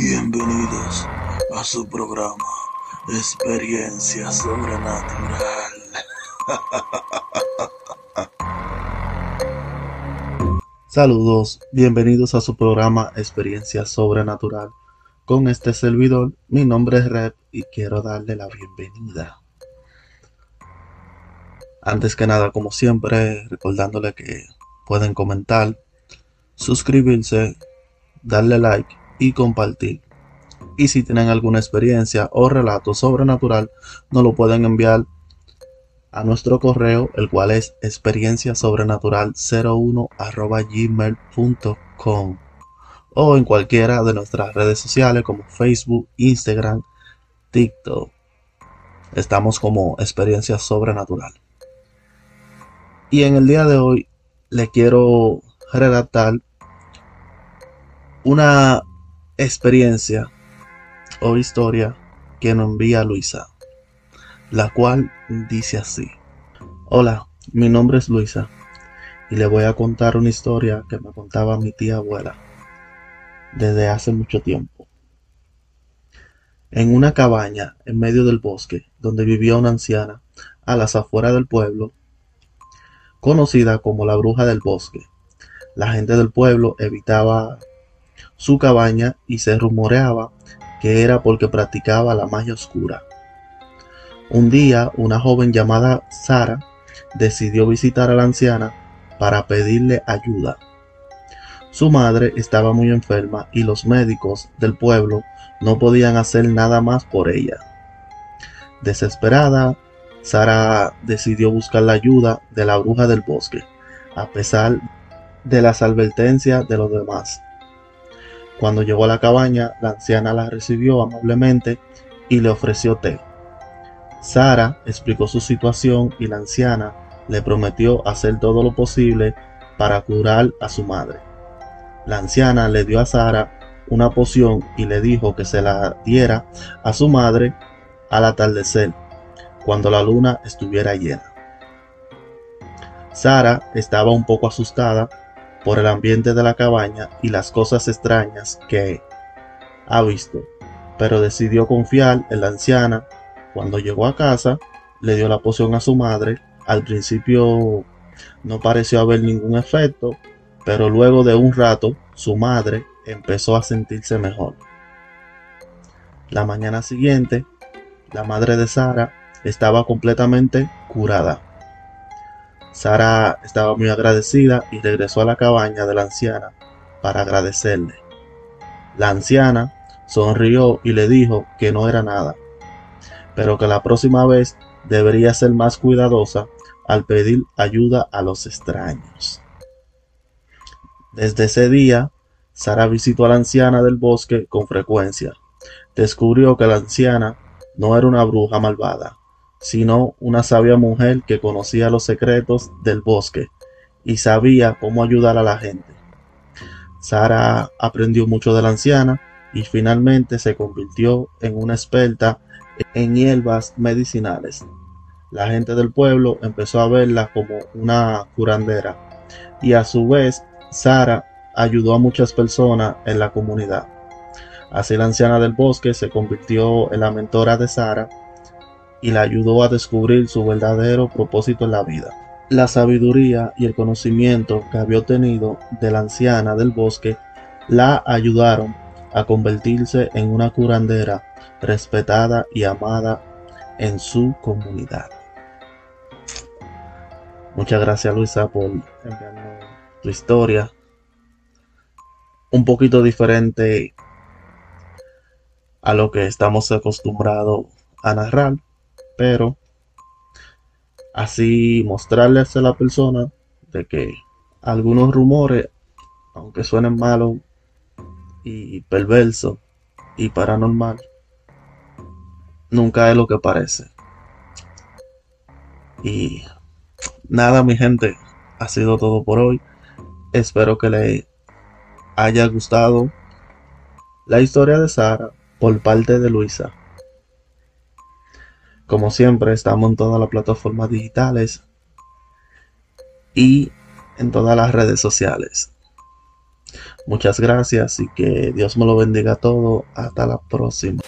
Bienvenidos a su programa Experiencia Sobrenatural. Saludos, bienvenidos a su programa Experiencia Sobrenatural. Con este servidor, mi nombre es Rep y quiero darle la bienvenida. Antes que nada, como siempre, recordándole que pueden comentar, suscribirse, darle like y compartir. Y si tienen alguna experiencia o relato sobrenatural, nos lo pueden enviar a nuestro correo, el cual es experienciasobrenatural01 gmail.com o en cualquiera de nuestras redes sociales como Facebook, Instagram, TikTok. Estamos como experiencia sobrenatural. Y en el día de hoy le quiero redactar una experiencia o historia que nos envía Luisa, la cual dice así. Hola, mi nombre es Luisa y le voy a contar una historia que me contaba mi tía abuela desde hace mucho tiempo. En una cabaña en medio del bosque donde vivía una anciana a las afueras del pueblo, conocida como la bruja del bosque. La gente del pueblo evitaba su cabaña y se rumoreaba que era porque practicaba la magia oscura. Un día, una joven llamada Sara decidió visitar a la anciana para pedirle ayuda. Su madre estaba muy enferma y los médicos del pueblo no podían hacer nada más por ella. Desesperada, Sara decidió buscar la ayuda de la bruja del bosque, a pesar de las advertencias de los demás. Cuando llegó a la cabaña, la anciana la recibió amablemente y le ofreció té. Sara explicó su situación y la anciana le prometió hacer todo lo posible para curar a su madre. La anciana le dio a Sara una poción y le dijo que se la diera a su madre al atardecer, cuando la luna estuviera llena. Sara estaba un poco asustada por el ambiente de la cabaña y las cosas extrañas que ha visto, pero decidió confiar en la anciana. Cuando llegó a casa, le dio la poción a su madre. Al principio no pareció haber ningún efecto, pero luego de un rato su madre empezó a sentirse mejor. La mañana siguiente, la madre de Sara estaba completamente curada. Sara estaba muy agradecida y regresó a la cabaña de la anciana para agradecerle. La anciana sonrió y le dijo que no era nada, pero que la próxima vez debería ser más cuidadosa al pedir ayuda a los extraños. Desde ese día, Sara visitó a la anciana del bosque con frecuencia. Descubrió que la anciana no era una bruja malvada, sino una sabia mujer que conocía los secretos del bosque y sabía cómo ayudar a la gente. Sara aprendió mucho de la anciana y finalmente se convirtió en una experta en hierbas medicinales. La gente del pueblo empezó a verla como una curandera y a su vez Sara ayudó a muchas personas en la comunidad. Así la anciana del bosque se convirtió en la mentora de Sara y la ayudó a descubrir su verdadero propósito en la vida. La sabiduría y el conocimiento que había obtenido de la anciana del bosque la ayudaron a convertirse en una curandera respetada y amada en su comunidad. Muchas gracias Luisa por enviarnos tu historia. Un poquito diferente a lo que estamos acostumbrados a narrar pero así mostrarles a la persona de que algunos rumores, aunque suenen malos y perversos y paranormal, nunca es lo que parece. Y nada, mi gente, ha sido todo por hoy. Espero que le haya gustado la historia de Sara por parte de Luisa. Como siempre, estamos en todas las plataformas digitales y en todas las redes sociales. Muchas gracias y que Dios me lo bendiga todo. Hasta la próxima.